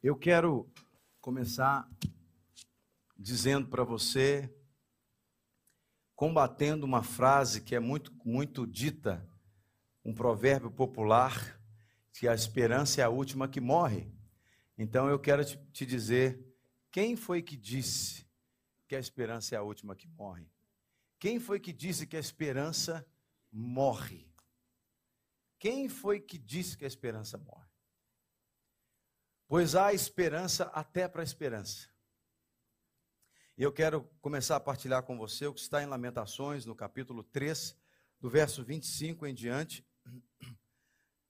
Eu quero começar dizendo para você, combatendo uma frase que é muito, muito dita, um provérbio popular, que a esperança é a última que morre. Então eu quero te, te dizer, quem foi que disse que a esperança é a última que morre? Quem foi que disse que a esperança morre? Quem foi que disse que a esperança morre? Pois há esperança até para a esperança. E eu quero começar a partilhar com você o que está em Lamentações, no capítulo 3, do verso 25 em diante.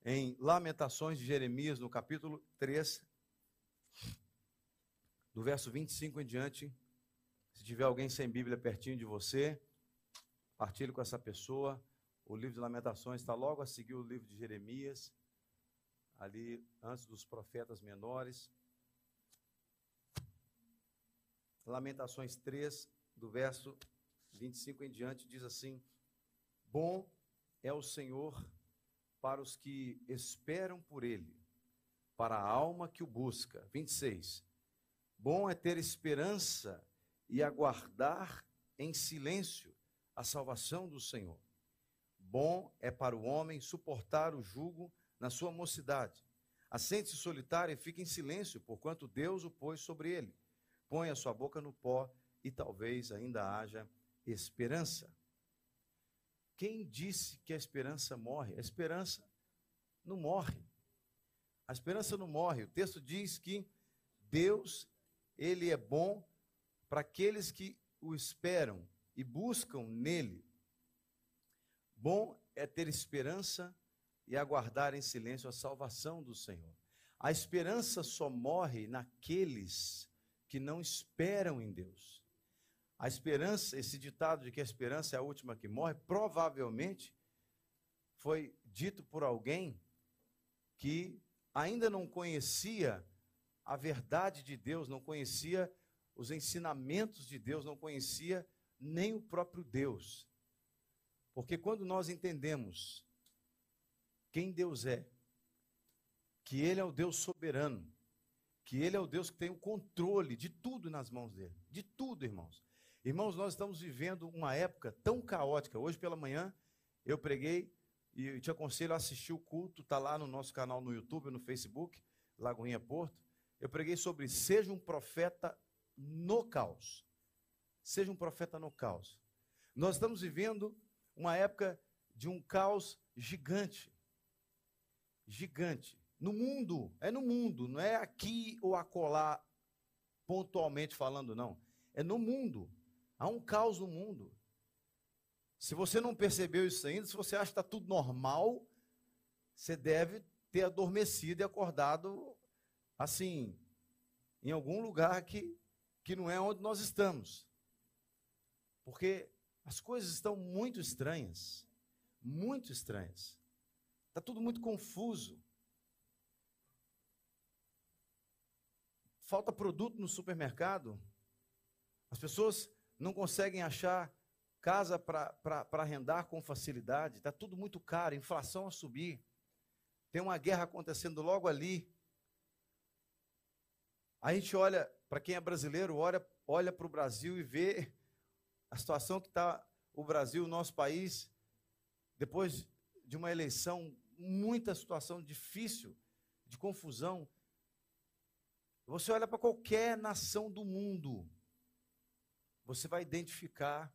Em Lamentações de Jeremias, no capítulo 3, do verso 25 em diante. Se tiver alguém sem Bíblia pertinho de você, partilhe com essa pessoa. O livro de Lamentações está logo a seguir o livro de Jeremias, ali antes dos profetas menores. Lamentações 3, do verso 25 em diante, diz assim: Bom é o Senhor para os que esperam por Ele, para a alma que o busca. 26. Bom é ter esperança e aguardar em silêncio a salvação do Senhor. Bom é para o homem suportar o jugo na sua mocidade. Assente-se solitário e fique em silêncio, porquanto Deus o pôs sobre ele. Põe a sua boca no pó e talvez ainda haja esperança. Quem disse que a esperança morre? A esperança não morre. A esperança não morre. O texto diz que Deus, ele é bom para aqueles que o esperam e buscam nele. Bom é ter esperança e aguardar em silêncio a salvação do Senhor. A esperança só morre naqueles que não esperam em Deus. A esperança, esse ditado de que a esperança é a última que morre, provavelmente foi dito por alguém que ainda não conhecia a verdade de Deus, não conhecia os ensinamentos de Deus, não conhecia nem o próprio Deus. Porque quando nós entendemos quem Deus é, que Ele é o Deus soberano, que Ele é o Deus que tem o controle de tudo nas mãos dele, de tudo, irmãos. Irmãos, nós estamos vivendo uma época tão caótica. Hoje pela manhã eu preguei e te aconselho a assistir o culto, está lá no nosso canal no YouTube, no Facebook, Lagoinha Porto. Eu preguei sobre seja um profeta no caos. Seja um profeta no caos. Nós estamos vivendo uma época de um caos gigante. Gigante. No mundo, é no mundo, não é aqui ou acolá, pontualmente falando, não. É no mundo. Há um caos no mundo. Se você não percebeu isso ainda, se você acha que está tudo normal, você deve ter adormecido e acordado assim, em algum lugar que, que não é onde nós estamos. Porque as coisas estão muito estranhas. Muito estranhas. Está tudo muito confuso. Falta produto no supermercado. As pessoas não conseguem achar casa para arrendar com facilidade. Está tudo muito caro, inflação a subir. Tem uma guerra acontecendo logo ali. A gente olha, para quem é brasileiro, olha, olha para o Brasil e vê a situação que está o Brasil, o nosso país, depois de uma eleição, muita situação difícil, de confusão. Você olha para qualquer nação do mundo, você vai identificar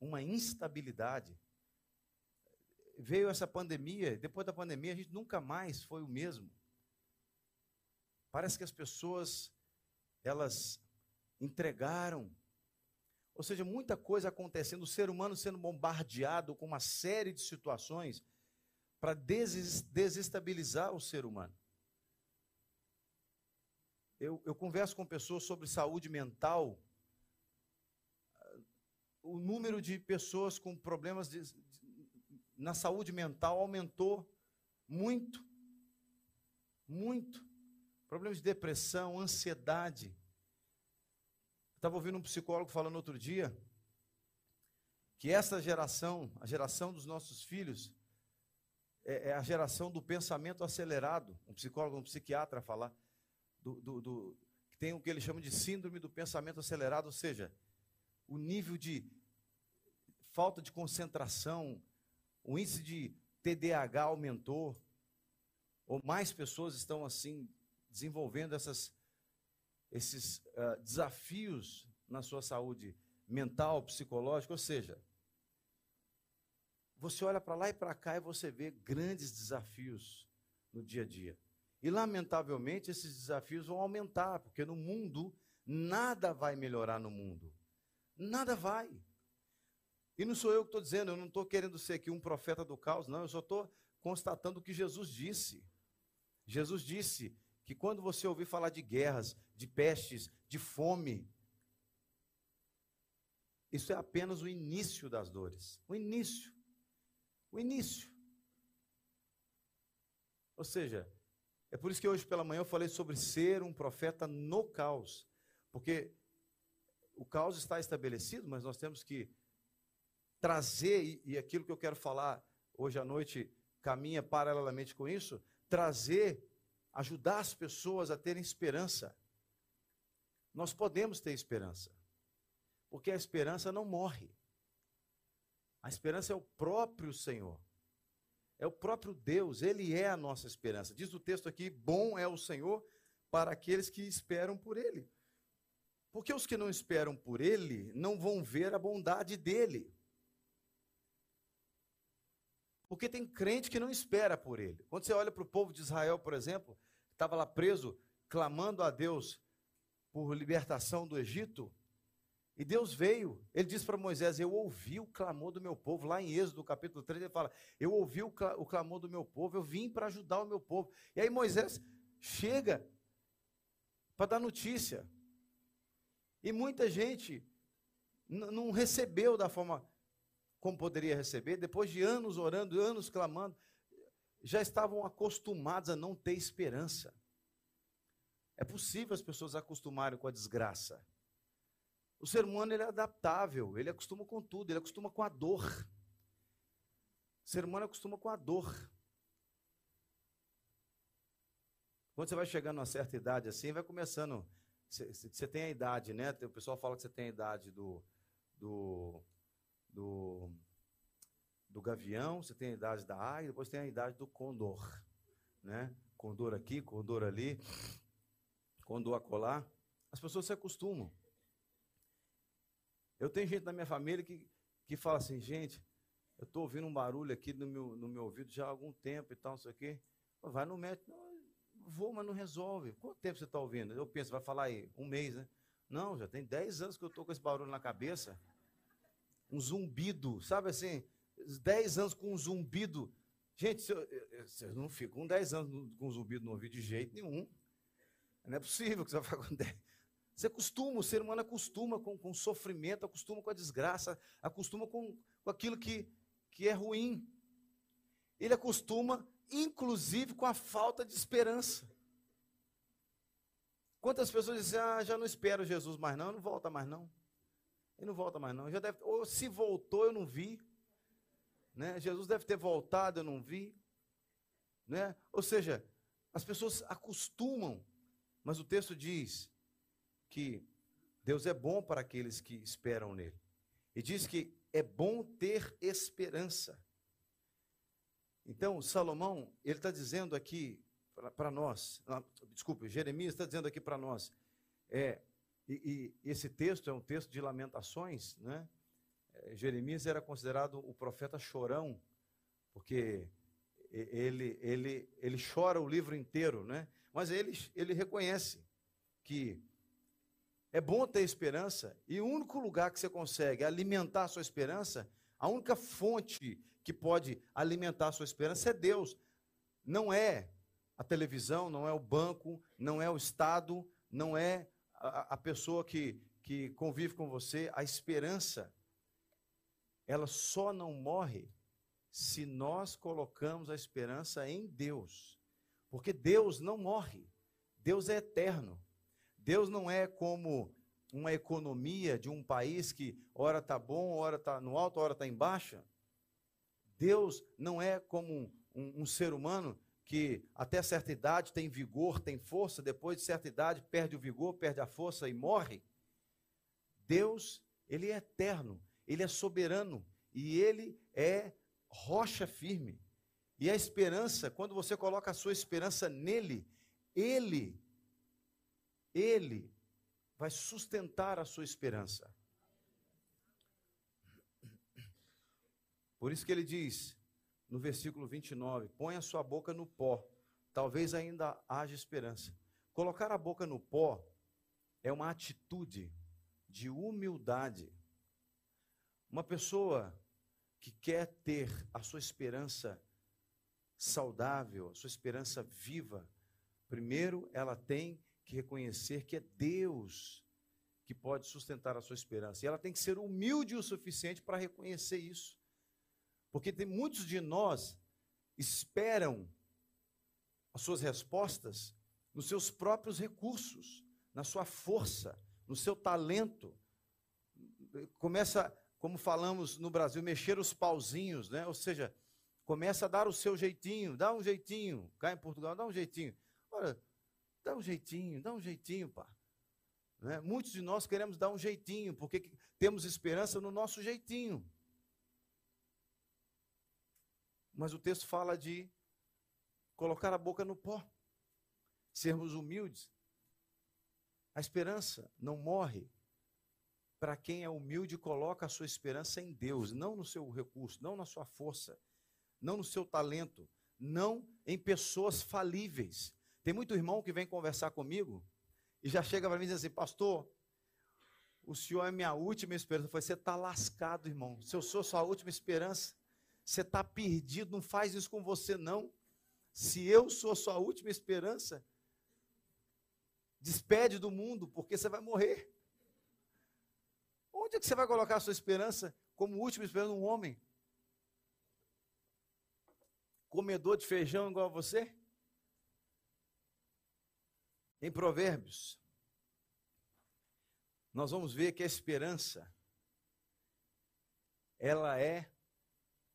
uma instabilidade. Veio essa pandemia, depois da pandemia a gente nunca mais foi o mesmo. Parece que as pessoas elas entregaram ou seja, muita coisa acontecendo, o ser humano sendo bombardeado com uma série de situações para desestabilizar o ser humano. Eu, eu converso com pessoas sobre saúde mental. O número de pessoas com problemas de, de, na saúde mental aumentou muito. Muito. Problemas de depressão, ansiedade. Estava ouvindo um psicólogo falando outro dia que essa geração, a geração dos nossos filhos, é, é, a geração do pensamento acelerado. Um psicólogo, um psiquiatra falar. do, do, do, tem o que ele chama de síndrome do pensamento acelerado, ou seja, o nível de falta de concentração, o índice de TDAH aumentou, ou mais pessoas estão assim desenvolvendo essas, esses uh, desafios na sua saúde mental, psicológica, ou seja, você olha para lá e para cá e você vê grandes desafios no dia a dia. E, lamentavelmente, esses desafios vão aumentar, porque no mundo, nada vai melhorar no mundo. Nada vai. E não sou eu que estou dizendo, eu não estou querendo ser aqui um profeta do caos, não, eu só estou constatando o que Jesus disse. Jesus disse que quando você ouvir falar de guerras, de pestes, de fome, isso é apenas o início das dores. O início. O início. Ou seja, é por isso que hoje pela manhã eu falei sobre ser um profeta no caos. Porque o caos está estabelecido, mas nós temos que trazer, e, aquilo que eu quero falar hoje à noite caminha paralelamente com isso, trazer, ajudar as pessoas a terem esperança. Nós podemos ter esperança, porque a esperança não morre. A esperança é o próprio Senhor. É o próprio Deus, ele é a nossa esperança. Diz o texto aqui: bom é o Senhor para aqueles que esperam por ele. Porque os que não esperam por ele não vão ver a bondade dele. Porque tem crente que não espera por ele. Quando você olha para o povo de Israel, por exemplo, estava lá preso, clamando a Deus por libertação do Egito, e Deus veio, ele disse para Moisés: Eu ouvi o clamor do meu povo. Lá em Êxodo, capítulo 3, ele fala: Eu ouvi o, clamor do meu povo, eu vim para ajudar o meu povo. E aí Moisés chega para dar notícia. E muita gente não recebeu da forma como poderia receber, depois de anos orando, anos clamando, já estavam acostumados a não ter esperança. É possível as pessoas acostumarem com a desgraça. O ser humano ele é adaptável, ele acostuma com tudo, ele acostuma com a dor. O ser humano acostuma com a dor. Quando você vai chegando a uma certa idade assim, vai começando. Você tem a idade, né? O pessoal fala que você tem a idade do, do, do, do gavião, você tem a idade da águia, depois tem a idade do condor. Né? Condor aqui, condor ali, condor acolá. As pessoas se acostumam. Eu tenho gente na minha família que, que fala assim, gente, eu estou ouvindo um barulho aqui no meu, no meu ouvido já há algum tempo e tal, não sei o quê. Vai no médico. Vou, mas não resolve. Quanto tempo você está ouvindo? Eu penso, vai falar aí, um mês, né? Não, já tem 10 anos que eu estou com esse barulho na cabeça. Um zumbido, sabe assim? 10 anos com um zumbido. Gente, vocês não ficam com 10 anos com um zumbido no ouvido de jeito nenhum. Não é possível que você vai ficar com 10. Você o ser humano acostuma com, com sofrimento, acostuma com a desgraça, acostuma com, com aquilo que, que é ruim. Ele acostuma, inclusive, com a falta de esperança. Quantas pessoas dizem, ah, já não espero Jesus mais não, não volta mais não. Ele não volta mais não. Já deve, ou se voltou, eu não vi. Né? Jesus deve ter voltado, eu não vi. Né? Ou seja, as pessoas acostumam, mas o texto diz que Deus é bom para aqueles que esperam nele. E diz que é bom ter esperança. Então, Salomão, ele está dizendo aqui para nós, desculpe, Jeremias está dizendo aqui para nós, é, e, e, esse texto é um texto de lamentações, né? É, Jeremias era considerado o profeta chorão, porque ele, ele, ele chora o livro inteiro, né? Mas ele, ele reconhece que é bom ter esperança, e o único lugar que você consegue alimentar a sua esperança, a única fonte que pode alimentar a sua esperança é Deus. Não é a televisão, não é o banco, não é o Estado, não é a, a pessoa que, que convive com você. A esperança, ela só não morre se nós colocamos a esperança em Deus. Porque Deus não morre, Deus é eterno. Deus não é como uma economia de um país que ora está bom, ora está no alto, ora está em baixa. Deus não é como um, um, um ser humano que até certa idade tem vigor, tem força, depois de certa idade perde o vigor, perde a força e morre. Deus, ele é eterno, ele é soberano e ele é rocha firme. E a esperança, quando você coloca a sua esperança nele, ele ele vai sustentar a sua esperança. Por isso que ele diz: no versículo 29, põe a sua boca no pó, talvez ainda haja esperança. Colocar a boca no pó é uma atitude de humildade. Uma pessoa que quer ter a sua esperança saudável, a sua esperança viva, primeiro ela tem que reconhecer que é Deus que pode sustentar a sua esperança. E ela tem que ser humilde o suficiente para reconhecer isso. Porque tem muitos de nós esperam as suas respostas nos seus próprios recursos, na sua força, no seu talento. Começa, como falamos no Brasil, mexer os pauzinhos, né? Ou seja, começa a dar o seu jeitinho, dá um jeitinho. Cá em Portugal, dá um jeitinho. Dá um jeitinho, dá um jeitinho, pá. Né? Muitos de nós queremos dar um jeitinho, porque temos esperança no nosso jeitinho. Mas o texto fala de colocar a boca no pó, sermos humildes. A esperança não morre para quem é humilde coloca a sua esperança em Deus, não no seu recurso, não na sua força, não no seu talento, não em pessoas falíveis. Tem muito irmão que vem conversar comigo e já chega para mim e diz assim: Pastor, o senhor é minha última esperança. Eu falei: Você está lascado, irmão. Se eu sou sua última esperança, você está perdido, não faz isso com você não. Se eu sou sua última esperança, despede do mundo, porque você vai morrer. Onde é que você vai colocar a sua esperança como última esperança um homem? Comedor de feijão igual a você? Em Provérbios, nós vamos ver que a esperança ela é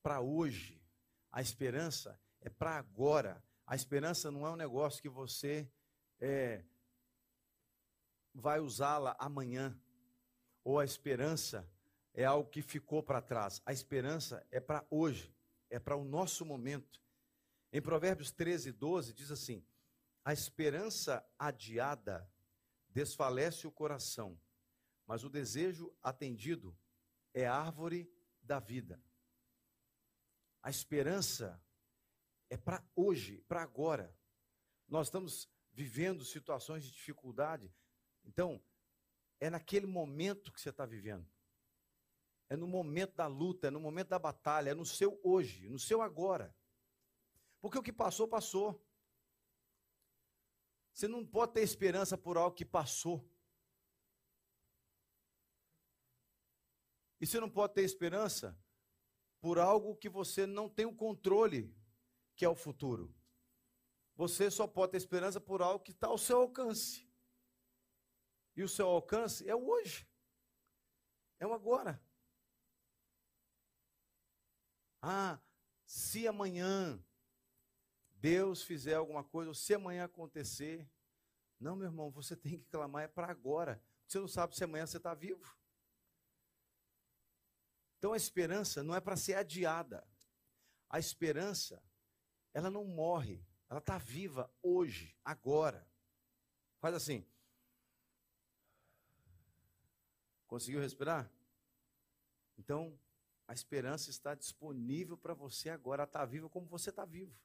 para hoje. A esperança é para agora. A esperança não é um negócio que você é, vai usá-la amanhã. Ou a esperança é algo que ficou para trás. A esperança é para hoje, é para o nosso momento. Em Provérbios 13, 12, diz assim: A esperança adiada desfalece o coração, mas o desejo atendido é árvore da vida. A esperança é para hoje, para agora. Nós estamos vivendo situações de dificuldade. Então, é naquele momento que você está vivendo. É no momento da luta, é no momento da batalha, é no seu hoje, no seu agora. Porque o que passou, passou. Você não pode ter esperança por algo que passou. E você não pode ter esperança por algo que você não tem o controle, que é o futuro. Você só pode ter esperança por algo que está ao seu alcance. E o seu alcance é o hoje. É o agora. Ah, se amanhã Deus fizer alguma coisa, ou se amanhã acontecer. Não, meu irmão, você tem que clamar é para agora. Você não sabe se amanhã você está vivo. Então a esperança não é para ser adiada. A esperança, ela não morre, ela está viva hoje, agora. Faz assim. Conseguiu respirar? Então, a esperança está disponível para você agora. Ela está viva como você está vivo.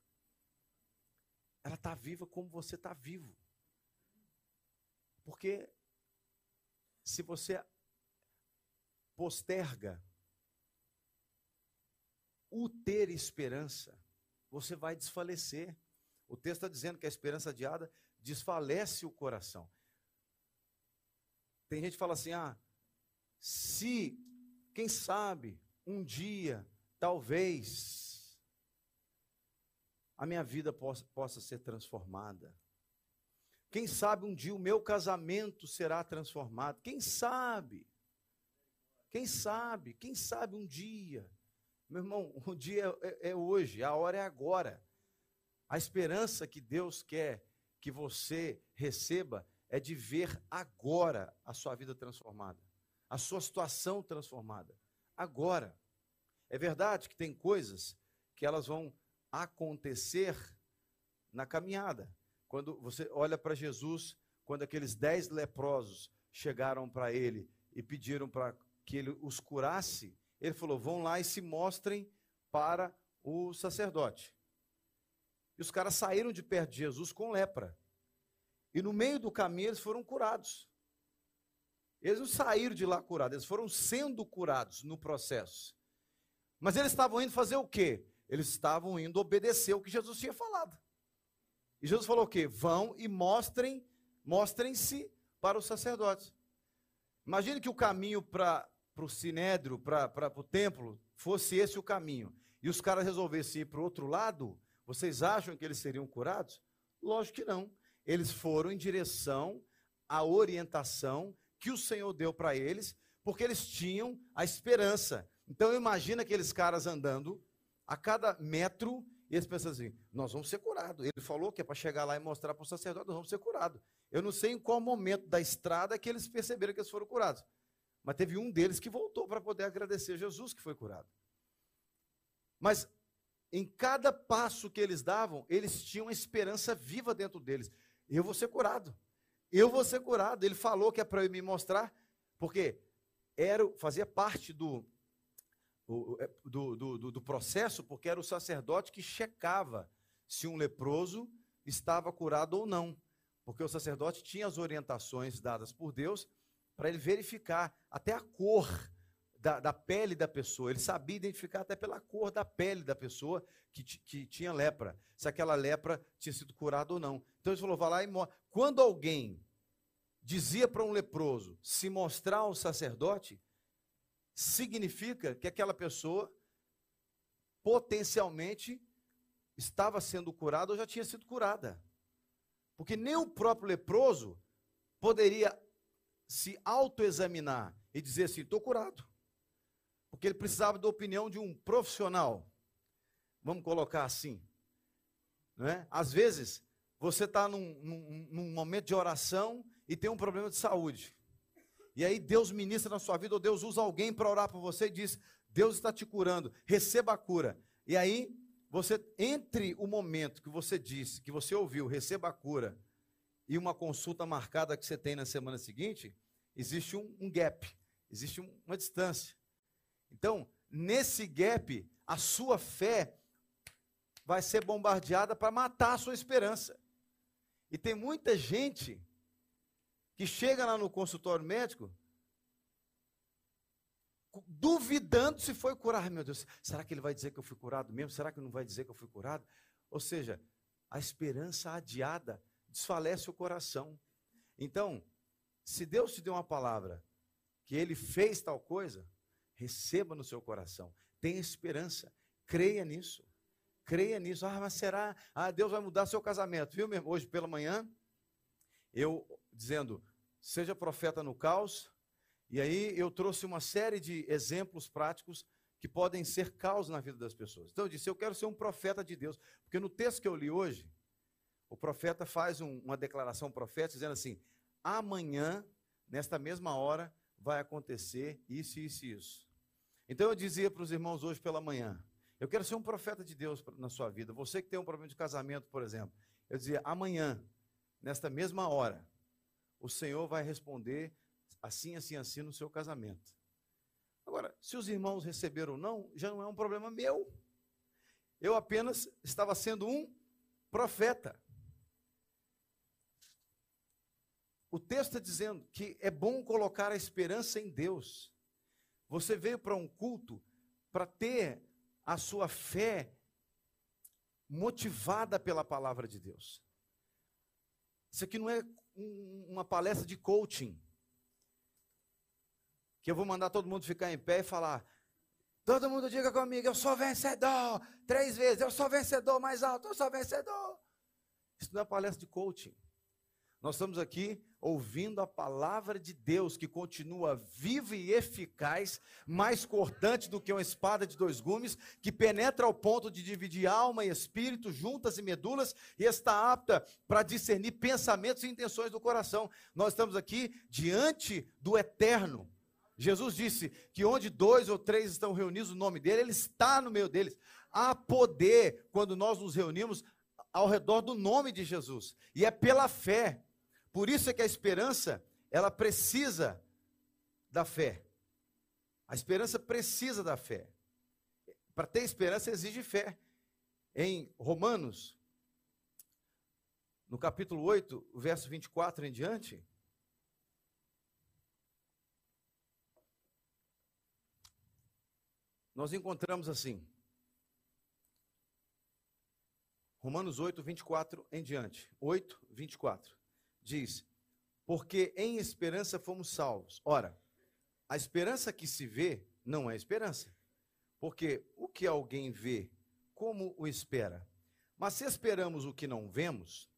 Ela está viva como você está vivo. Porque se você posterga o ter esperança, você vai desfalecer. O texto está dizendo que a esperança adiada desfalece o coração. Tem gente que fala assim: ah, se, quem sabe, um dia, talvez, a minha vida possa, possa ser transformada. Quem sabe um dia o meu casamento será transformado. Quem sabe? Quem sabe? Quem sabe um dia? Meu irmão, o dia é, é, hoje, a hora é agora. A esperança que Deus quer que você receba é de ver agora a sua vida transformada, a sua situação transformada. Agora. É verdade que tem coisas que elas vão acontecer na caminhada. Quando você olha para Jesus, quando aqueles dez leprosos chegaram para ele e pediram para que ele os curasse, ele falou: vão lá e se mostrem para o sacerdote. E os caras saíram de perto de Jesus com lepra. E no meio do caminho eles foram curados. Eles não saíram de lá curados, eles foram sendo curados no processo. Mas eles estavam indo fazer o quê? Eles estavam indo obedecer o que Jesus tinha falado. E Jesus falou o quê? Vão e mostrem, mostrem-se para os sacerdotes. Imagine que o caminho para o sinédrio, para o templo, fosse esse o caminho. E os caras resolvessem ir para o outro lado, vocês acham que eles seriam curados? Lógico que não. Eles foram em direção à orientação que o Senhor deu para eles, porque eles tinham a esperança. Então imagina aqueles caras andando a cada metro eles pensam assim: nós vamos ser curados. Ele falou que é para chegar lá e mostrar para o sacerdote, nós vamos ser curados. Eu não sei em qual momento da estrada que eles perceberam que eles foram curados. Mas teve um deles que voltou para poder agradecer Jesus que foi curado. Mas em cada passo que eles davam, eles tinham uma esperança viva dentro deles. Eu vou ser curado. Eu vou ser curado. Ele falou que é para eu me mostrar, porque era, fazia parte do, do, do, do processo, porque era o sacerdote que checava se um leproso estava curado ou não. Porque o sacerdote tinha as orientações dadas por Deus para ele verificar até a cor da, da, pele da pessoa. Ele sabia identificar até pela cor da pele da pessoa que, que tinha lepra, se aquela lepra tinha sido curada ou não. Então ele falou: vai lá e mostra. Quando alguém dizia para um leproso se mostrar ao sacerdote, significa que aquela pessoa potencialmente estava sendo curada ou já tinha sido curada. Porque nem o próprio leproso poderia se autoexaminar e dizer assim: estou curado. Porque ele precisava da opinião de um profissional. Vamos colocar assim. Não é? Às vezes, você está num, num, num momento de oração e tem um problema de saúde. E aí Deus ministra na sua vida, ou Deus usa alguém para orar por você e diz: Deus está te curando, receba a cura. E aí, você, entre o momento que você disse, que você ouviu, receba a cura, e uma consulta marcada que você tem na semana seguinte, existe um, um gap, existe um, uma distância. Então, nesse gap, a sua fé vai ser bombardeada para matar a sua esperança. E tem muita gente que chega lá no consultório médico duvidando se foi curado. Meu Deus, será que ele vai dizer que eu fui curado mesmo? Será que não vai dizer que eu fui curado? Ou seja, a esperança adiada desfalece o coração. Então, se Deus te deu uma palavra que ele fez tal coisa, receba no seu coração. Tenha esperança. Creia nisso. Creia nisso. Ah, mas será? Ah, Deus vai mudar seu casamento. Viu mesmo? Hoje pela manhã, eu dizendo, seja profeta no caos. E aí eu trouxe uma série de exemplos práticos que podem ser caos na vida das pessoas. Então eu disse, eu quero ser um profeta de Deus. Porque no texto que eu li hoje, o profeta faz um, uma declaração profética dizendo assim: amanhã, nesta mesma hora, vai acontecer isso, isso e isso. Então eu dizia para os irmãos hoje pela manhã: eu quero ser um profeta de Deus na sua vida. Você que tem um problema de casamento, por exemplo. Eu dizia: amanhã, nesta mesma hora, o Senhor vai responder assim, assim, assim no seu casamento. Agora, se os irmãos receberam ou não, já não é um problema meu. Eu apenas estava sendo um profeta. O texto está dizendo que é bom colocar a esperança em Deus. Você veio para um culto para ter a sua fé motivada pela palavra de Deus. Isso aqui não é um, uma palestra de coaching. Que eu vou mandar todo mundo ficar em pé e falar: todo mundo diga comigo, eu sou vencedor. Três vezes, eu sou vencedor mais alto, eu sou vencedor. Isso não é palestra de coaching. Nós estamos aqui ouvindo a palavra de Deus que continua viva e eficaz, mais cortante do que uma espada de dois gumes, que penetra ao ponto de dividir alma e espírito, juntas e medulas, e está apta para discernir pensamentos e intenções do coração. Nós estamos aqui diante do eterno. Jesus disse que onde dois ou três estão reunidos no nome dele, ele está no meio deles. Há poder quando nós nos reunimos ao redor do nome de Jesus. E é pela fé por isso é que a esperança, ela precisa da fé. A esperança precisa da fé. Para ter esperança exige fé. Em Romanos, no capítulo 8, verso 24 em diante, nós encontramos assim. Romanos 8, 24 em diante. 8, 24 diz: Porque em esperança fomos salvos. Ora, a esperança que se vê não é esperança. Porque o que alguém vê, como o espera? Mas se esperamos o que não vemos,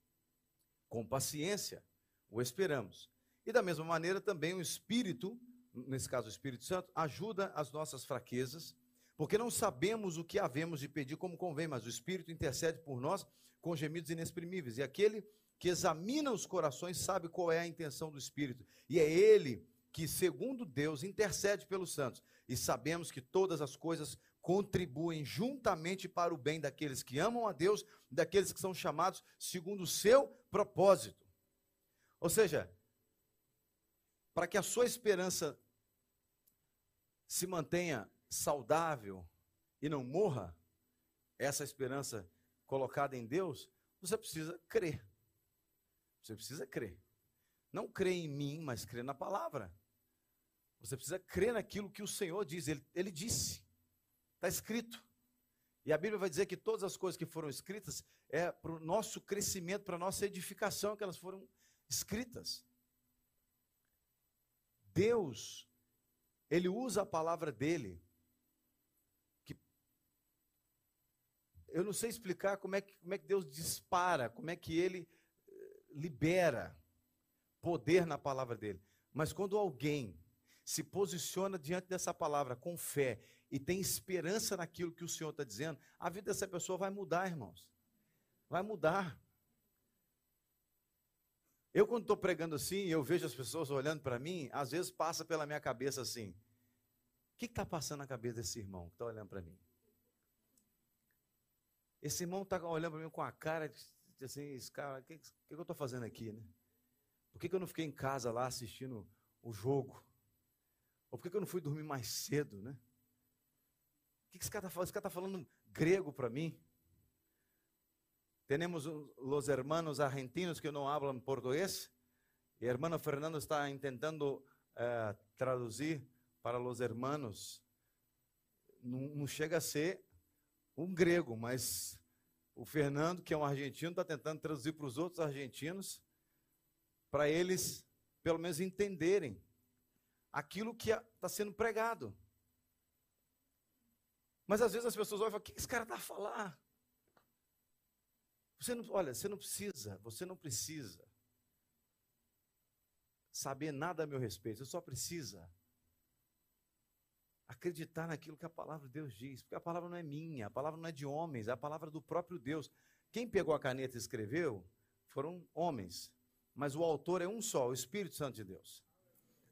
com paciência o esperamos. E da mesma maneira também o Espírito, nesse caso o Espírito Santo, ajuda as nossas fraquezas, porque não sabemos o que havemos de pedir como convém, mas o Espírito intercede por nós com gemidos inexprimíveis. E aquele que examina os corações, sabe qual é a intenção do Espírito. E é Ele que, segundo Deus, intercede pelos santos. E sabemos que todas as coisas contribuem juntamente para o bem daqueles que amam a Deus, daqueles que são chamados segundo o seu propósito. Ou seja, para que a sua esperança se mantenha saudável e não morra, essa esperança colocada em Deus, você precisa crer. Você precisa crer. Não crer em mim, mas crer na palavra. Você precisa crer naquilo que o Senhor diz. Ele, ele disse. Está escrito. E a Bíblia vai dizer que todas as coisas que foram escritas é para o nosso crescimento, para a nossa edificação que elas foram escritas. Deus, Ele usa a palavra dele. Que eu não sei explicar como é que, como é que Deus dispara, como é que Ele libera poder na palavra dele. Mas quando alguém se posiciona diante dessa palavra com fé e tem esperança naquilo que o Senhor está dizendo, a vida dessa pessoa vai mudar, irmãos. Vai mudar. Eu, quando estou pregando assim, eu vejo as pessoas olhando para mim, às vezes passa pela minha cabeça assim: o que está passando na cabeça desse irmão que está olhando para mim? Esse irmão está olhando para mim com a cara de assim, esse cara, o que, que, que, eu estou fazendo aqui, né? Por que, que eu não fiquei em casa lá assistindo o jogo? Ou por que, que eu não fui dormir mais cedo, né? O que, que esse cara está falando? Esse cara está falando grego para mim? Temos os hermanos argentinos que não falam português. E hermano Fernando está tentando eh, traduzir para os hermanos. Não, não chega a ser um grego, mas o Fernando, que é um argentino, está tentando traduzir para os outros argentinos, para eles, pelo menos, entenderem aquilo que está sendo pregado. Mas às vezes as pessoas olham e falam: o que esse cara está a falar? Você não, olha, você não precisa, você não precisa saber nada a meu respeito, você só precisa acreditar naquilo que a palavra de Deus diz, porque a palavra não é minha, a palavra não é de homens, é a palavra do próprio Deus. Quem pegou a caneta e escreveu foram homens, mas o autor é um só, o Espírito Santo de Deus.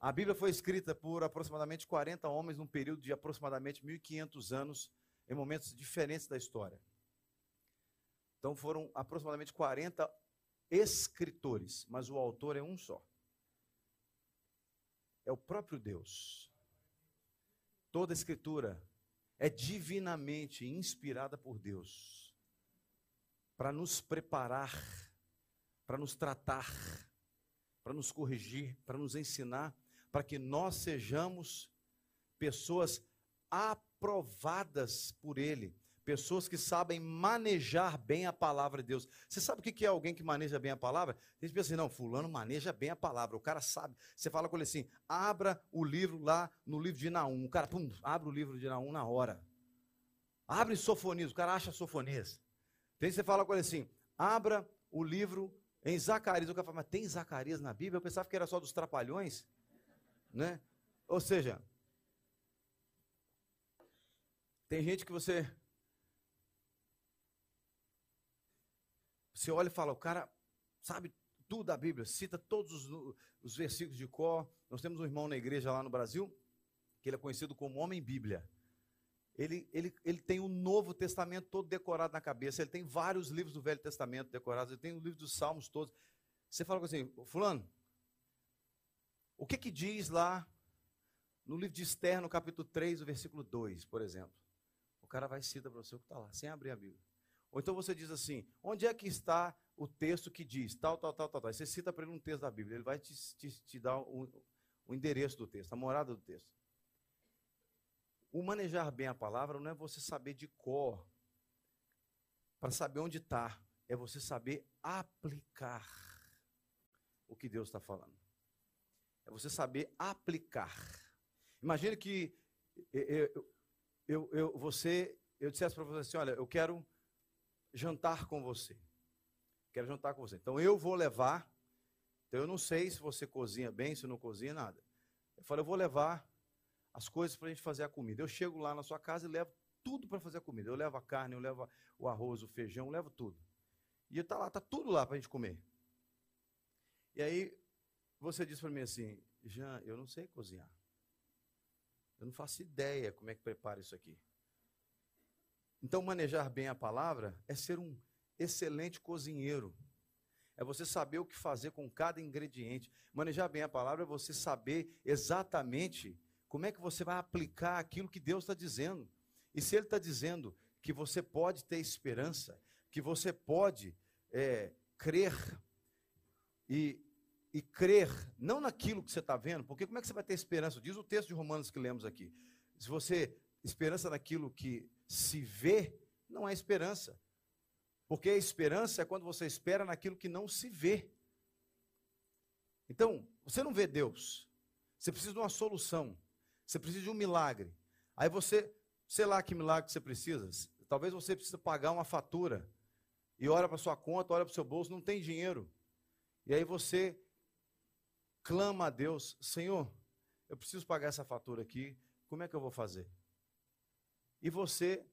A Bíblia foi escrita por aproximadamente 40 homens num período de aproximadamente 1500 anos, em momentos diferentes da história. Então foram aproximadamente 40 escritores, mas o autor é um só. É o próprio Deus. Toda a escritura é divinamente inspirada por Deus para nos preparar, para nos tratar, para nos corrigir, para nos ensinar, para que nós sejamos pessoas aprovadas por Ele, Pessoas que sabem manejar bem a palavra de Deus. Você sabe o que é alguém que maneja bem a palavra? A gente pensa assim, não, fulano maneja bem a palavra. O cara sabe. Você fala com ele assim, abra o livro lá no livro de Naum. O cara, pum, abre o livro de Naum na hora. Abre Sofonias, o cara acha Sofonias. Tem você fala com ele assim, abra o livro Em Zacarias, o cara fala, mas tem Zacarias na Bíblia? Eu pensava que era só dos trapalhões, né? Ou seja, tem gente que você você olha e fala, o cara sabe tudo da Bíblia, cita todos os, os versículos de cor. Nós temos um irmão na igreja lá no Brasil, que ele é conhecido como Homem Bíblia. Ele, ele, ele tem o Novo Testamento todo decorado na cabeça, ele tem vários livros do Velho Testamento decorados, ele tem o livro dos Salmos todos. Você fala assim, fulano, o que que diz lá no livro de Esther, no capítulo 3, o versículo 2, por exemplo? O cara vai citar para você o que está lá, sem abrir a Bíblia. Ou então você diz assim, onde é que está o texto que diz tal, tal, tal, tal, tal. Você cita para ele um texto da Bíblia, ele vai te, te, te dar o, o endereço do texto, a morada do texto. O manejar bem a palavra não é você saber de cor, para saber onde está, é você saber aplicar o que Deus está falando. É você saber aplicar. Imagine que eu, eu, eu, você, eu dissesse para você assim: olha, eu quero jantar com você. Quero jantar com você. Então eu vou levar. Então eu não sei se você cozinha bem, se não cozinha, nada. Eu falei, eu vou levar as coisas para a gente fazer a comida. Eu chego lá na sua casa e levo tudo para fazer a comida. Eu levo a carne, eu levo o arroz, o feijão, eu levo tudo. E está lá, está tudo lá para a gente comer. E aí você diz para mim assim, Jean, eu não sei cozinhar. Eu não faço ideia como é que prepara isso aqui. Então, manejar bem a palavra é ser um excelente cozinheiro. É você saber o que fazer com cada ingrediente. Manejar bem a palavra é você saber exatamente como é que você vai aplicar aquilo que Deus está dizendo. E se Ele está dizendo que você pode ter esperança, que você pode é, crer e, e crer não naquilo que você está vendo, porque como é que você vai ter esperança? Diz o texto de Romanos que lemos aqui. Se você esperança naquilo que se vê, não é esperança. Porque a esperança é quando você espera naquilo que não se vê. Então, você não vê Deus. Você precisa de uma solução. Você precisa de um milagre. Aí você, sei lá que milagre você precisa. Talvez você precise pagar uma fatura. E olha para sua conta, olha para o seu bolso, não tem dinheiro. E aí você clama a Deus: Senhor, eu preciso pagar essa fatura aqui. Como é que eu vou fazer? E você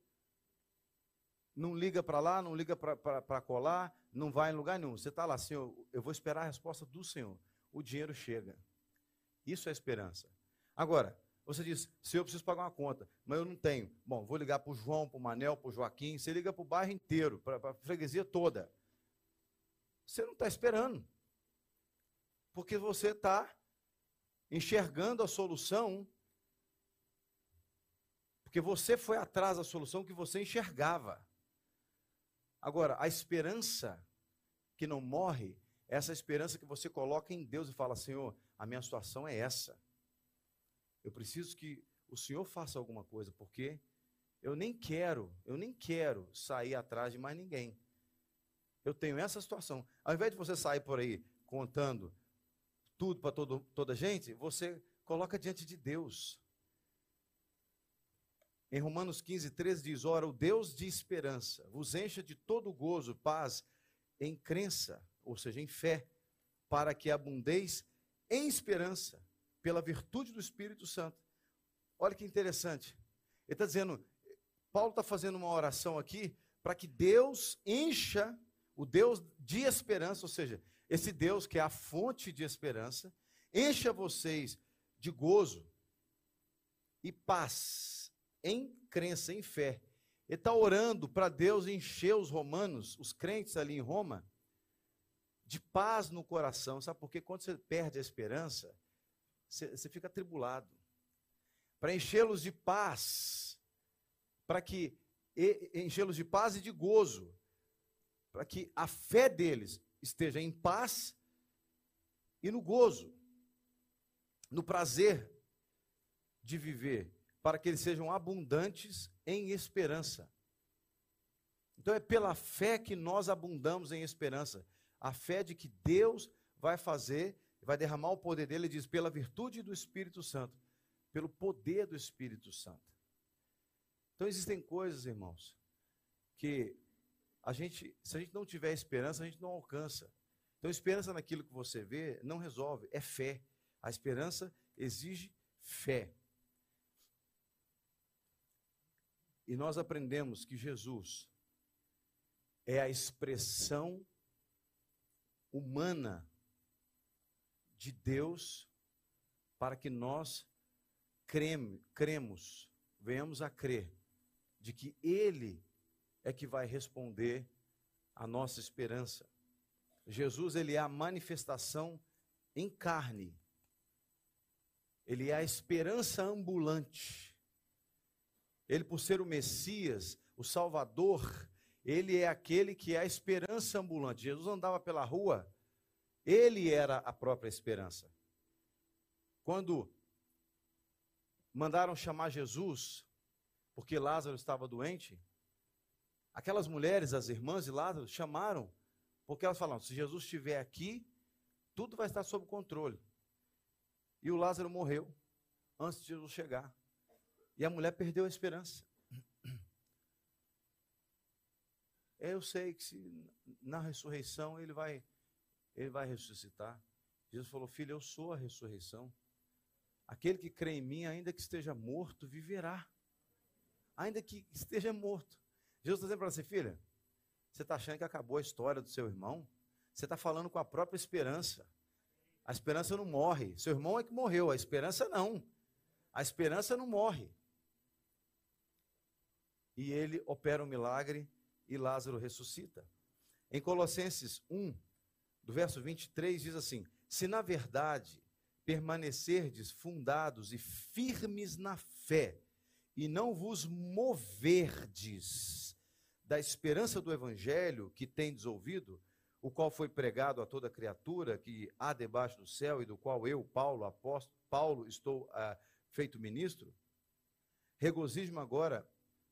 não liga para lá, não liga para colar, não vai em lugar nenhum. Você está lá, Senhor, eu vou esperar a resposta do Senhor. O dinheiro chega. Isso é esperança. Agora, você diz, Senhor, eu preciso pagar uma conta, mas eu não tenho. Bom, vou ligar para o João, para o Manel, para o Joaquim. Você liga para o bairro inteiro, para a freguesia toda. Você não está esperando. Porque você está enxergando a solução. Porque você foi atrás da solução que você enxergava. Agora, a esperança que não morre, é essa esperança que você coloca em Deus e fala: Senhor, a minha situação é essa. Eu preciso que o Senhor faça alguma coisa, porque eu nem quero, eu nem quero sair atrás de mais ninguém. Eu tenho essa situação. Ao invés de você sair por aí contando tudo para toda gente, você coloca diante de Deus. Em Romanos 15, 13 diz: Ora, o Deus de esperança vos encha de todo gozo, paz, em crença, ou seja, em fé, para que abundeis em esperança, pela virtude do Espírito Santo. Olha que interessante. Ele está dizendo, Paulo está fazendo uma oração aqui para que Deus encha o Deus de esperança, ou seja, esse Deus que é a fonte de esperança, encha vocês de gozo e paz em crença, em fé. Ele está orando para Deus encher os romanos, os crentes ali em Roma, de paz no coração. Sabe por quê? Quando você perde a esperança, você, você fica atribulado. Para enchê-los de paz, para que enchê-los de paz e de gozo, para que a fé deles esteja em paz e no gozo, no prazer de viver para que eles sejam abundantes em esperança. Então é pela fé que nós abundamos em esperança. A fé de que Deus vai fazer, vai derramar o poder dele, ele diz, pela virtude do Espírito Santo, pelo poder do Espírito Santo. Então existem coisas, irmãos, que a gente, se a gente não tiver esperança, a gente não alcança. Então, esperança naquilo que você vê não resolve, é fé. A esperança exige fé. E nós aprendemos que Jesus é a expressão humana de Deus para que nós creme, cremos, venhamos a crer de que Ele é que vai responder a nossa esperança. Jesus, ele é a manifestação em carne. Ele é a esperança ambulante. Ele, por ser o Messias, o Salvador, ele é aquele que é a esperança ambulante. Jesus andava pela rua, ele era a própria esperança. Quando mandaram chamar Jesus, porque Lázaro estava doente, aquelas mulheres, as irmãs de Lázaro, chamaram, porque elas falaram: se Jesus estiver aqui, tudo vai estar sob controle. E o Lázaro morreu antes de Jesus chegar. E a mulher perdeu a esperança. Eu sei que se, na ressurreição ele vai, ele vai ressuscitar. Jesus falou: Filho, eu sou a ressurreição. Aquele que crê em mim, ainda que esteja morto, viverá. Ainda que esteja morto. Jesus está dizendo para você, filha, você está achando que acabou a história do seu irmão? Você está falando com a própria esperança. A esperança não morre. Seu irmão é que morreu, a esperança não. A esperança não morre. E ele opera um milagre e Lázaro ressuscita. Em Colossenses 1, do verso 23, diz assim: Se na verdade permanecerdes fundados e firmes na fé, e não vos moverdes da esperança do evangelho que tendes ouvido, o qual foi pregado a toda criatura que há debaixo do céu e do qual eu, Paulo, apóstolo, Paulo, estou ah, feito ministro, regozijo-me agora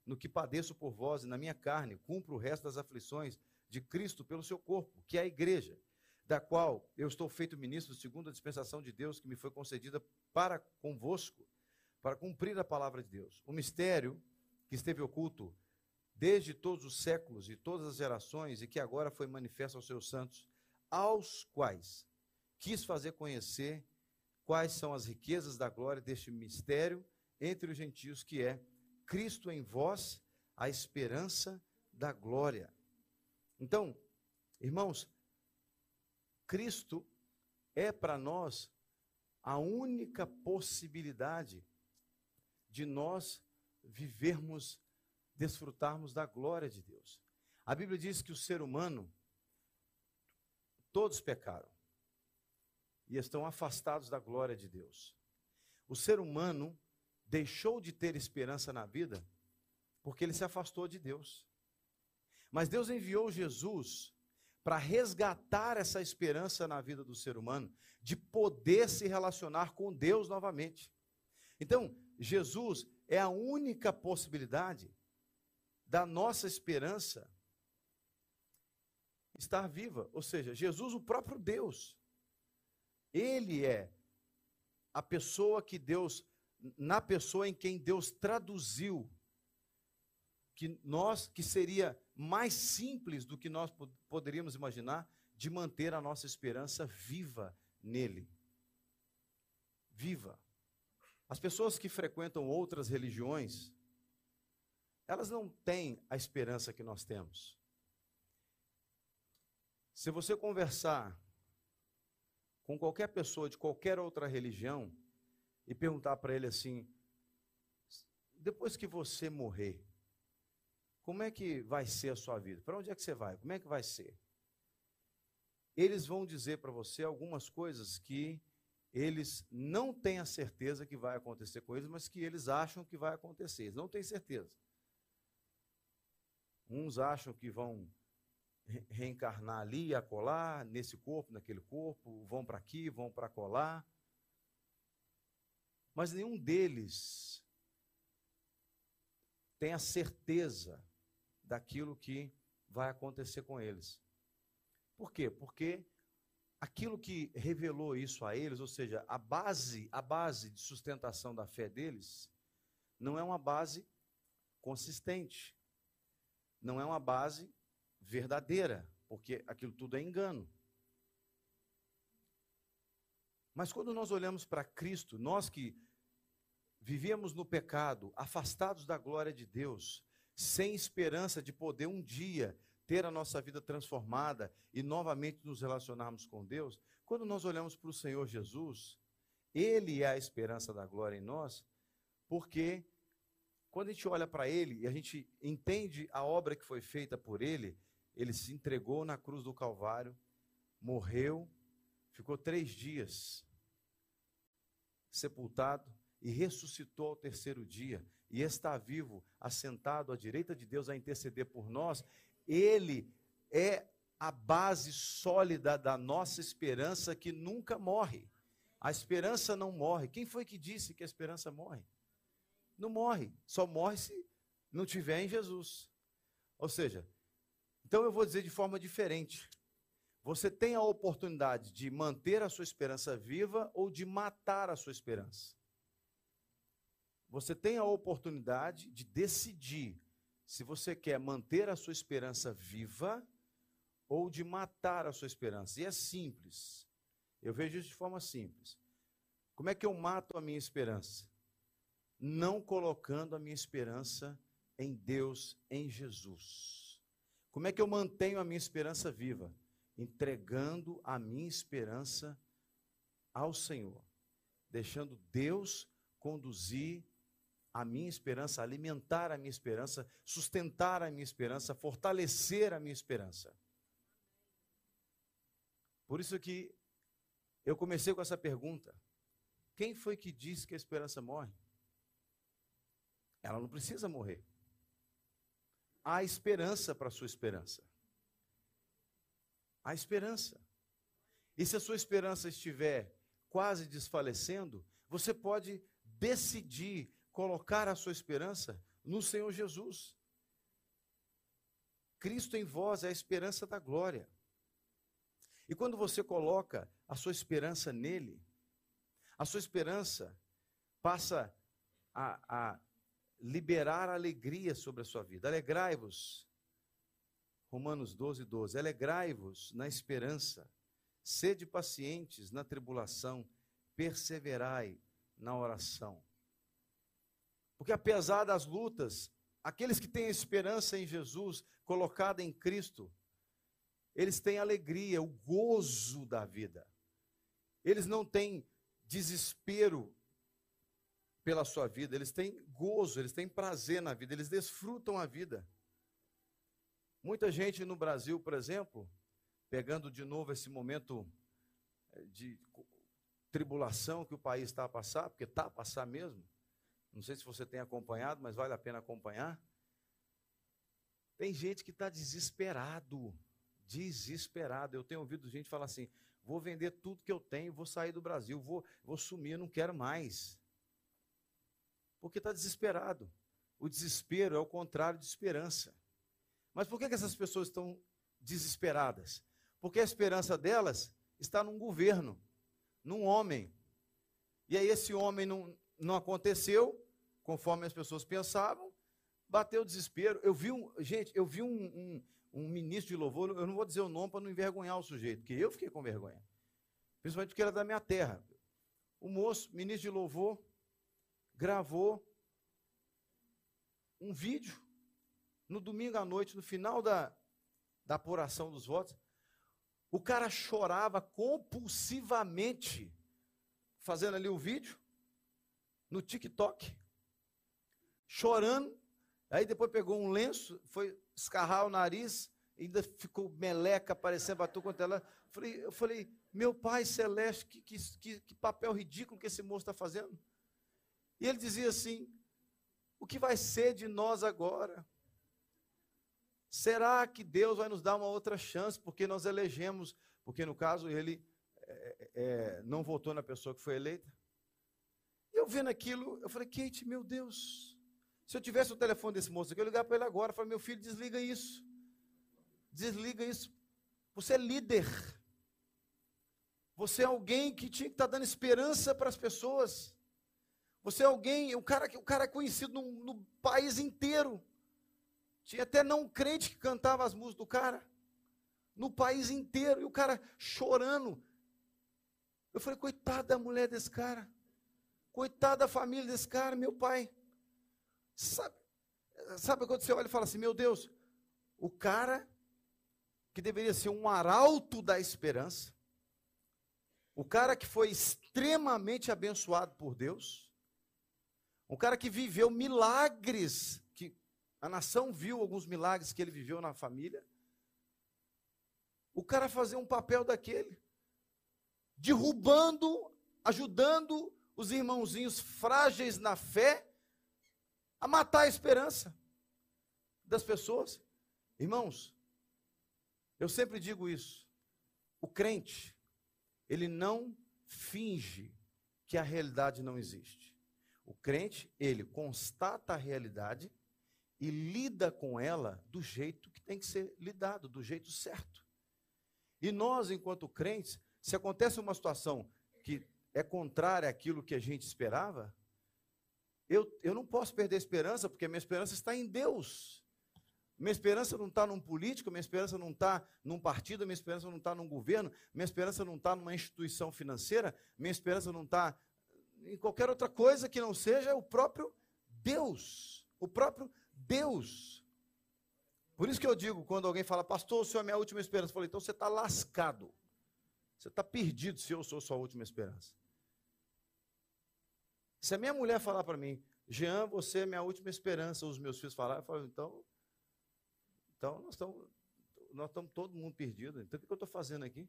no que padeço por vós e na minha carne, cumpro o resto das aflições de Cristo pelo seu corpo, que é a igreja da qual eu estou feito ministro segundo a dispensação de Deus que me foi concedida para convosco, para cumprir a palavra de Deus. O mistério que esteve oculto desde todos os séculos e todas as gerações e que agora foi manifesto aos seus santos, aos quais quis fazer conhecer quais são as riquezas da glória deste mistério entre os gentios que é Cristo em vós, a esperança da glória. Então, irmãos, Cristo é para nós a única possibilidade de nós vivermos, desfrutarmos da glória de Deus. A Bíblia diz que o ser humano, todos pecaram e estão afastados da glória de Deus. O ser humano deixou de ter esperança na vida porque ele se afastou de Deus. Mas Deus enviou Jesus para resgatar essa esperança na vida do ser humano, de poder se relacionar com Deus novamente. Então, Jesus é a única possibilidade da nossa esperança estar viva, ou seja, Jesus, o próprio Deus. Ele é a pessoa que Deus, na pessoa em quem Deus traduziu que nós, que seria mais simples do que nós poderíamos imaginar, de manter a nossa esperança viva nele. Viva. As pessoas que frequentam outras religiões, elas não têm a esperança que nós temos. Se você conversar com qualquer pessoa de qualquer outra religião e perguntar para ele assim: depois que você morrer, como é que vai ser a sua vida? Para onde é que você vai? Como é que vai ser? Eles vão dizer para você algumas coisas que eles não têm a certeza que vai acontecer com eles, mas que eles acham que vai acontecer. Eles não têm certeza. Uns acham que vão reencarnar ali e acolá, nesse corpo, naquele corpo, vão para aqui, vão para colar. Mas nenhum deles tem a certeza daquilo que vai acontecer com eles. Por quê? Porque aquilo que revelou isso a eles, ou seja, a base, a base de sustentação da fé deles, não é uma base consistente. Não é uma base verdadeira, porque aquilo tudo é engano. Mas quando nós olhamos para Cristo, nós que vivíamos no pecado, afastados da glória de Deus, sem esperança de poder um dia ter a nossa vida transformada e novamente nos relacionarmos com Deus, quando nós olhamos para o Senhor Jesus, Ele é a esperança da glória em nós, porque quando a gente olha para Ele e a gente entende a obra que foi feita por Ele, Ele se entregou na cruz do Calvário, morreu, ficou três dias sepultado e ressuscitou ao terceiro dia e está vivo, assentado à direita de Deus a interceder por nós, ele é a base sólida da nossa esperança que nunca morre. A esperança não morre. Quem foi que disse que a esperança morre? Não morre. Só morre se não tiver em Jesus. Ou seja, então eu vou dizer de forma diferente. Você tem a oportunidade de manter a sua esperança viva ou de matar a sua esperança. Você tem a oportunidade de decidir se você quer manter a sua esperança viva ou de matar a sua esperança. E é simples. Eu vejo isso de forma simples. Como é que eu mato a minha esperança? Não colocando a minha esperança em Deus, em Jesus. Como é que eu mantenho a minha esperança viva? Entregando a minha esperança ao Senhor, deixando Deus conduzir a minha esperança, alimentar a minha esperança, sustentar a minha esperança, fortalecer a minha esperança. Por isso que eu comecei com essa pergunta: quem foi que disse que a esperança morre? Ela não precisa morrer. Há esperança para a sua esperança. Há esperança. E se a sua esperança estiver quase desfalecendo, você pode decidir colocar a sua esperança no Senhor Jesus. Cristo em vós é a esperança da glória. E quando você coloca a sua esperança nele, a sua esperança passa a, a liberar alegria sobre a sua vida. Alegrai-vos. Romanos 12, 12. Alegrai-vos na esperança, sede pacientes na tribulação, perseverai na oração. Porque apesar das lutas, aqueles que têm esperança em Jesus, colocada em Cristo, eles têm alegria, o gozo da vida. Eles não têm desespero pela sua vida, eles têm gozo, eles têm prazer na vida, eles desfrutam a vida. Muita gente no Brasil, por exemplo, pegando de novo esse momento eh, de tribulação que o país está a passar, porque está a passar mesmo, não sei se você tem acompanhado, mas vale a pena acompanhar. Tem gente que está desesperado, desesperado. Eu tenho ouvido gente falar assim: vou vender tudo que eu tenho, vou sair do Brasil, vou, vou sumir, não quero mais. Porque está desesperado. O desespero é o contrário de esperança. Mas por que, que essas pessoas estão desesperadas? Porque a esperança delas está num governo, num homem. E aí esse homem não, não aconteceu, conforme as pessoas pensavam, bateu o desespero. Eu vi um, gente, eu vi um, um, um ministro de louvor, eu não vou dizer o nome para não envergonhar o sujeito, porque eu fiquei com vergonha. Principalmente porque era da minha terra. O moço, ministro de louvor, gravou um vídeo no domingo à noite, no final da, da apuração dos votos. O cara chorava compulsivamente, fazendo ali o vídeo, no TikTok chorando. Aí depois pegou um lenço, foi escarrar o nariz, ainda ficou meleca aparecendo para tu quanto ela. Falei, eu falei, meu pai celeste, que, que, que papel ridículo que esse moço está fazendo. E ele dizia assim: o que vai ser de nós agora? Será que Deus vai nos dar uma outra chance? Porque nós elegemos, porque no caso ele é, é, não votou na pessoa que foi eleita. Eu vendo aquilo, eu falei, Kate, meu Deus, se eu tivesse o telefone desse moço aqui, eu ligar para ele agora falar: meu filho, desliga isso. Desliga isso. Você é líder. Você é alguém que tinha que estar tá dando esperança para as pessoas. Você é alguém, o cara, o cara é conhecido no, no país inteiro. Tinha até não crente que cantava as músicas do cara. No país inteiro. E o cara chorando. Eu falei, coitada da mulher desse cara. Coitada da família desse cara, meu pai. Sabe, sabe quando você olha e fala assim, meu Deus, o cara que deveria ser um arauto da esperança, o cara que foi extremamente abençoado por Deus, um cara que viveu milagres, que a nação viu alguns milagres que ele viveu na família. O cara fazer um papel daquele, derrubando, ajudando os irmãozinhos frágeis na fé a matar a esperança das pessoas. Irmãos, eu sempre digo isso. O crente, ele não finge que a realidade não existe. O crente, ele constata a realidade e lida com ela do jeito que tem que ser lidado, do jeito certo. E nós, enquanto crentes, se acontece uma situação que é contrária àquilo que a gente esperava, eu, eu não posso perder esperança, porque minha esperança está em Deus. Minha esperança não está num político, minha esperança não está num partido, minha esperança não está num governo, minha esperança não está numa instituição financeira, minha esperança não está em qualquer outra coisa que não seja o próprio Deus. O próprio Deus. Por isso que eu digo, quando alguém fala, pastor, o senhor é minha última esperança, eu falei, então você está lascado. Você está perdido se eu sou sua última esperança. Se a minha mulher falar para mim, Jean, você é minha última esperança, os meus filhos falaram, eu falo, então então, nós estamos, nós estamos todo mundo perdido. Então, o que eu estou fazendo aqui?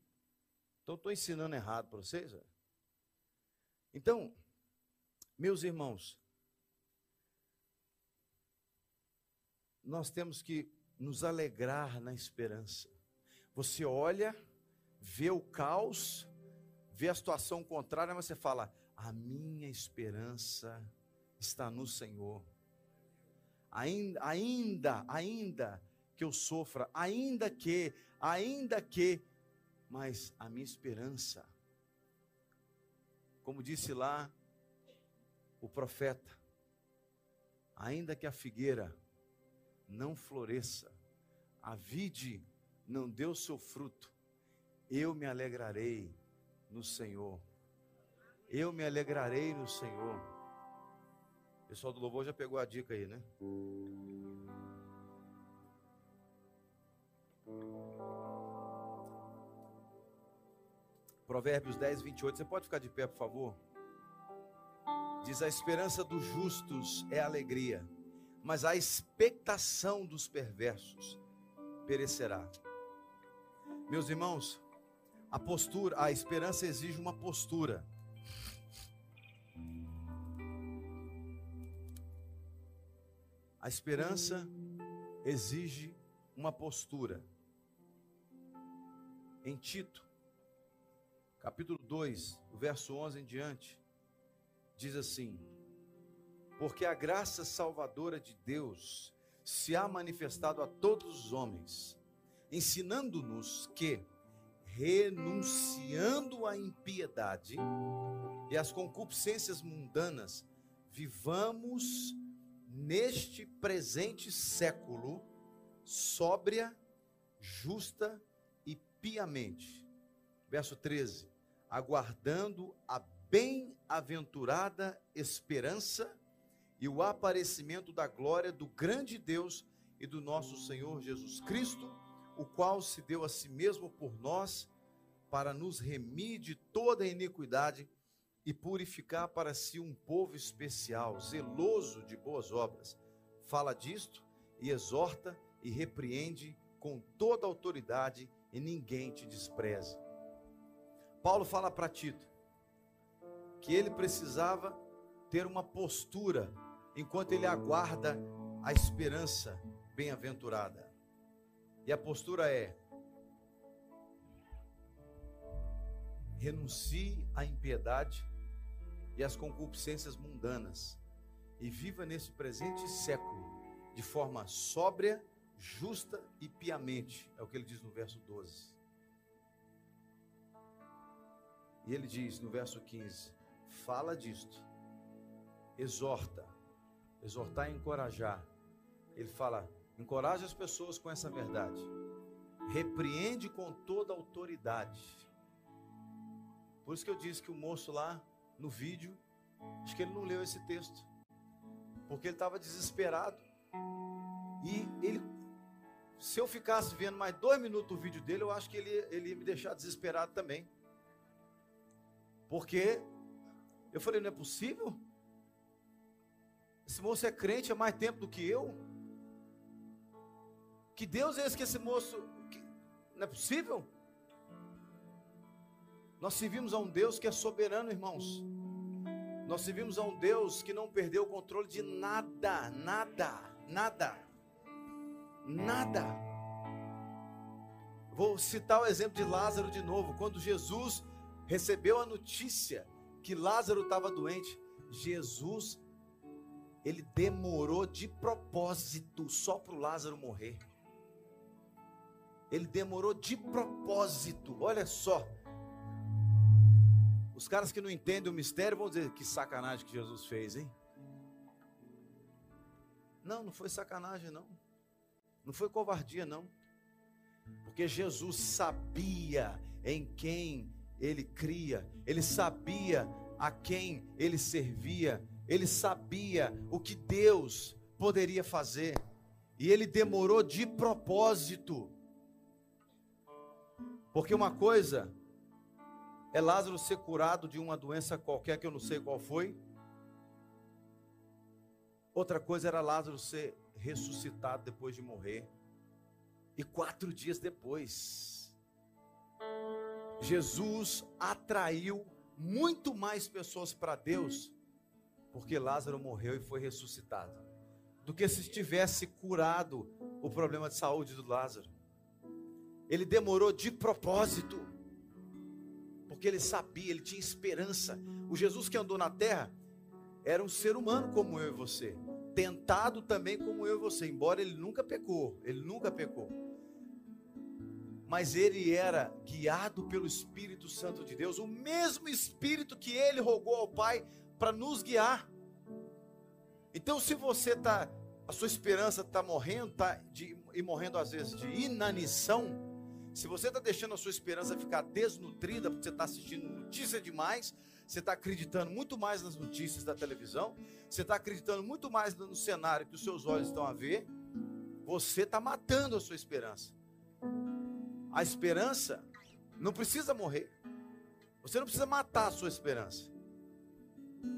Então, estou ensinando errado para vocês? Então, meus irmãos, nós temos que nos alegrar na esperança. Você olha, vê o caos, vê a situação contrária, mas você fala: a minha esperança está no Senhor. Ainda, ainda, ainda que eu sofra, ainda que, ainda que, mas a minha esperança, como disse lá o profeta, ainda que a figueira não floresça, a vide não deu seu fruto, eu me alegrarei no Senhor. Eu me alegrarei no Senhor. O pessoal do louvor já pegou a dica aí, né? Provérbios 10, 28. Você pode ficar de pé, por favor? Diz: A esperança dos justos é alegria, mas a expectação dos perversos perecerá. Meus irmãos, a postura, a esperança exige uma postura. A esperança exige uma postura. Em Tito, capítulo 2, o verso 11 em diante, diz assim: Porque a graça salvadora de Deus se há manifestado a todos os homens, ensinando-nos que, renunciando à impiedade e às concupiscências mundanas, vivamos neste presente século sóbria, justa e piamente. Verso 13: aguardando a bem-aventurada esperança e o aparecimento da glória do grande Deus e do nosso Senhor Jesus Cristo, o qual se deu a si mesmo por nós, para nos remir de toda iniquidade e purificar para si um povo especial, zeloso de boas obras. Fala disto e exorta e repreende com toda autoridade e ninguém te despreze. Paulo fala para Tito que ele precisava ter uma postura enquanto ele aguarda a esperança bem-aventurada. E a postura é: renuncie à impiedade e às concupiscências mundanas e viva nesse presente século de forma sóbria, justa e piamente, é o que ele diz no verso 12. E ele diz no verso 15: fala disto, exorta, exortar e encorajar. Ele fala: encoraja as pessoas com essa verdade, repreende com toda autoridade. Por isso que eu disse que o moço lá no vídeo, acho que ele não leu esse texto, porque ele estava desesperado. E ele, se eu ficasse vendo mais dois minutos o vídeo dele, eu acho que ele, ele ia me deixar desesperado também. Porque eu falei, não é possível? Esse moço é crente há mais tempo do que eu. Que Deus é esse que esse moço. Que, não é possível? Nós servimos a um Deus que é soberano, irmãos. Nós servimos a um Deus que não perdeu o controle de nada, nada, nada, nada. Vou citar o exemplo de Lázaro de novo. Quando Jesus recebeu a notícia que Lázaro estava doente, Jesus, ele demorou de propósito só para o Lázaro morrer. Ele demorou de propósito, olha só. Os caras que não entendem o mistério vão dizer: que sacanagem que Jesus fez, hein? Não, não foi sacanagem, não. Não foi covardia, não. Porque Jesus sabia em quem ele cria, ele sabia a quem ele servia, ele sabia o que Deus poderia fazer, e ele demorou de propósito. Porque uma coisa é Lázaro ser curado de uma doença qualquer que eu não sei qual foi. Outra coisa era Lázaro ser ressuscitado depois de morrer. E quatro dias depois, Jesus atraiu muito mais pessoas para Deus, porque Lázaro morreu e foi ressuscitado, do que se tivesse curado o problema de saúde do Lázaro. Ele demorou de propósito porque ele sabia, ele tinha esperança. O Jesus que andou na terra era um ser humano como eu e você, tentado também como eu e você, embora ele nunca pecou, ele nunca pecou. Mas ele era guiado pelo Espírito Santo de Deus, o mesmo Espírito que ele rogou ao Pai para nos guiar. Então, se você está, a sua esperança está morrendo, tá e morrendo às vezes de inanição, se você está deixando a sua esperança ficar desnutrida, porque você está assistindo notícia demais, você está acreditando muito mais nas notícias da televisão, você está acreditando muito mais no cenário que os seus olhos estão a ver, você está matando a sua esperança. A esperança não precisa morrer. Você não precisa matar a sua esperança.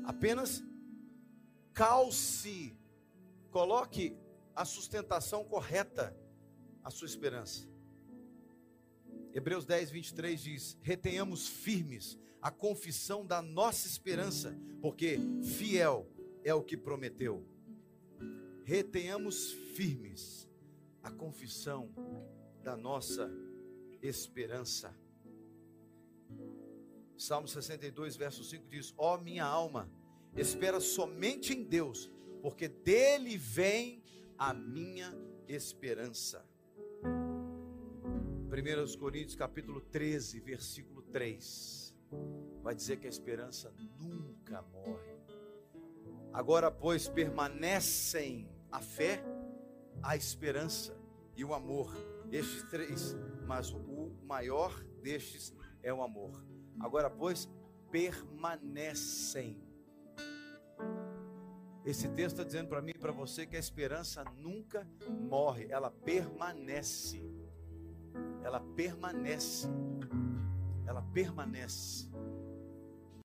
Apenas calce, coloque a sustentação correta à sua esperança. Hebreus 10, 23 diz: retenhamos firmes a confissão da nossa esperança, porque fiel é o que prometeu. Retenhamos firmes a confissão da nossa esperança. Salmo 62, verso 5 diz: Ó oh, minha alma, espera somente em Deus, porque dele vem a minha esperança. 1 Coríntios capítulo 13, versículo 3, vai dizer que a esperança nunca morre. Agora, pois, permanecem a fé, a esperança e o amor. Estes três, mas o maior destes é o amor. Agora, pois, permanecem. Esse texto está dizendo para mim e para você que a esperança nunca morre, ela permanece ela permanece. Ela permanece.